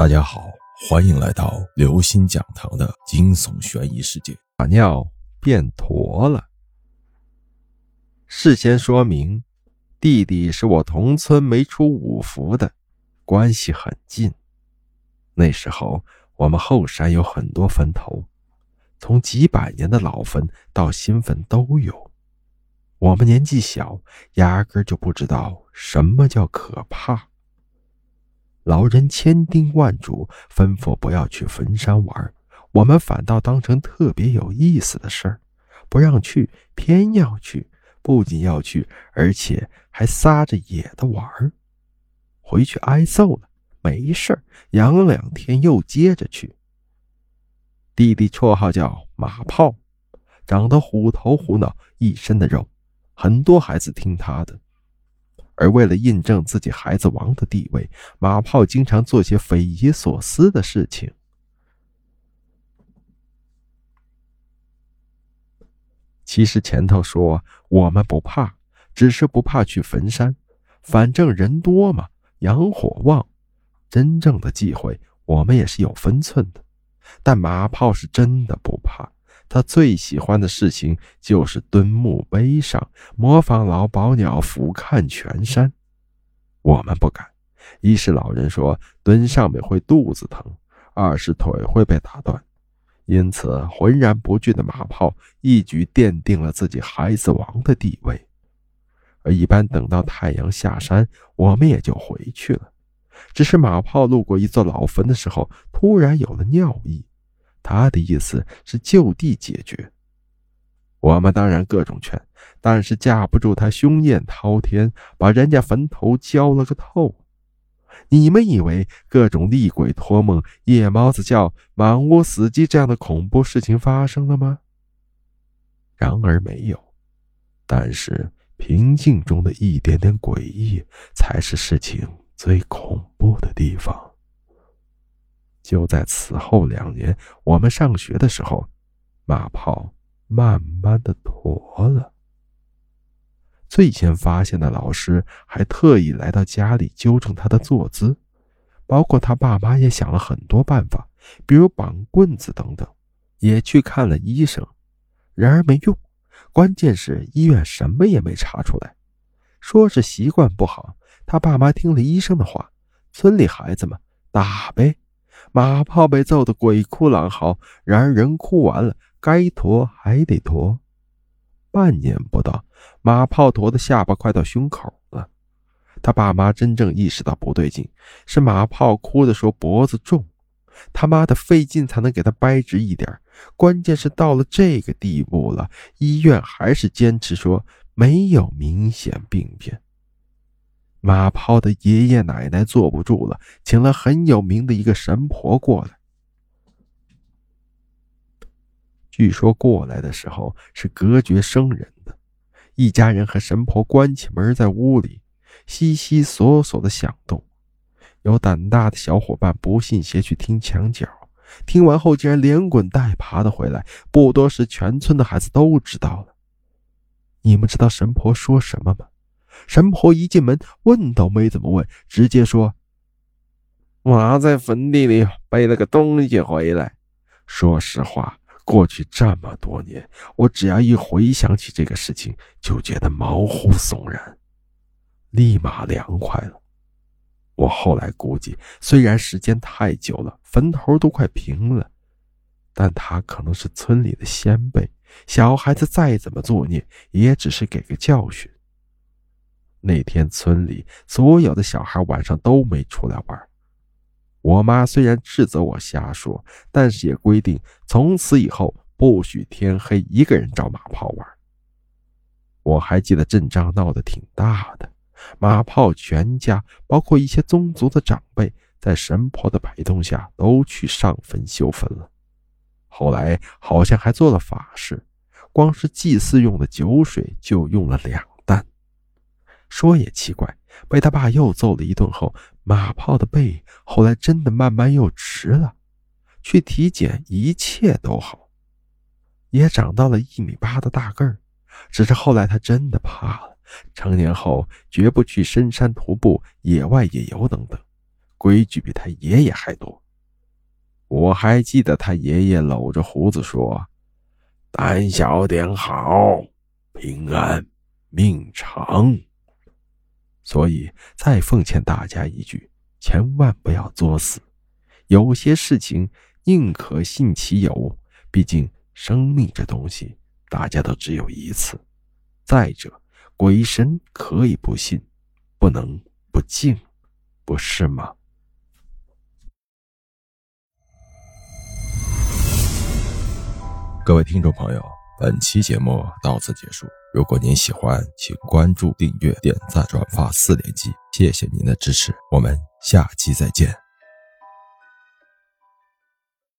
大家好，欢迎来到刘星讲堂的惊悚悬疑世界。把尿变坨了。事先说明，弟弟是我同村没出五福的，关系很近。那时候我们后山有很多坟头，从几百年的老坟到新坟都有。我们年纪小，压根就不知道什么叫可怕。老人千叮万嘱，吩咐不要去坟山玩，我们反倒当成特别有意思的事儿，不让去，偏要去，不仅要去，而且还撒着野的玩儿。回去挨揍了，没事儿，养两天又接着去。弟弟绰号叫马炮，长得虎头虎脑，一身的肉，很多孩子听他的。而为了印证自己孩子王的地位，马炮经常做些匪夷所思的事情。其实前头说我们不怕，只是不怕去坟山，反正人多嘛，阳火旺。真正的忌讳，我们也是有分寸的。但马炮是真的不怕。他最喜欢的事情就是蹲墓碑上，模仿老鸨鸟俯瞰全山。我们不敢，一是老人说蹲上面会肚子疼，二是腿会被打断。因此，浑然不惧的马炮一举奠定了自己孩子王的地位。而一般等到太阳下山，我们也就回去了。只是马炮路过一座老坟的时候，突然有了尿意。他的意思是就地解决，我们当然各种劝，但是架不住他凶焰滔天，把人家坟头浇了个透。你们以为各种厉鬼托梦、夜猫子叫、满屋死鸡这样的恐怖事情发生了吗？然而没有。但是平静中的一点点诡异，才是事情最恐怖的地方。就在此后两年，我们上学的时候，马炮慢慢的驼了。最先发现的老师还特意来到家里纠正他的坐姿，包括他爸妈也想了很多办法，比如绑棍子等等，也去看了医生，然而没用。关键是医院什么也没查出来，说是习惯不好。他爸妈听了医生的话，村里孩子们打呗。马炮被揍得鬼哭狼嚎，然而人哭完了，该驮还得驮。半年不到，马炮驮的下巴快到胸口了。他爸妈真正意识到不对劲，是马炮哭的说脖子重，他妈的费劲才能给他掰直一点。关键是到了这个地步了，医院还是坚持说没有明显病变。马炮的爷爷奶奶坐不住了，请了很有名的一个神婆过来。据说过来的时候是隔绝生人的，一家人和神婆关起门在屋里，悉悉索索的响动。有胆大的小伙伴不信邪去听墙角，听完后竟然连滚带爬的回来。不多时，全村的孩子都知道了。你们知道神婆说什么吗？神婆一进门，问都没怎么问，直接说：“我在坟地里背了个东西回来。”说实话，过去这么多年，我只要一回想起这个事情，就觉得毛骨悚然，立马凉快了。我后来估计，虽然时间太久了，坟头都快平了，但他可能是村里的先辈，小孩子再怎么作孽，也只是给个教训。那天村里所有的小孩晚上都没出来玩。我妈虽然斥责我瞎说，但是也规定从此以后不许天黑一个人找马炮玩。我还记得阵仗闹得挺大的，马炮全家包括一些宗族的长辈，在神婆的陪同下都去上坟修坟了。后来好像还做了法事，光是祭祀用的酒水就用了两。说也奇怪，被他爸又揍了一顿后，马炮的背后来真的慢慢又直了。去体检，一切都好，也长到了一米八的大个儿。只是后来他真的怕了，成年后绝不去深山徒步、野外野游等等，规矩比他爷爷还多。我还记得他爷爷搂着胡子说：“胆小点好，平安命长。”所以，再奉劝大家一句：千万不要作死。有些事情宁可信其有，毕竟生命这东西大家都只有一次。再者，鬼神可以不信，不能不敬，不是吗？各位听众朋友，本期节目到此结束。如果您喜欢，请关注、订阅、点赞、转发四连击，谢谢您的支持。我们下期再见。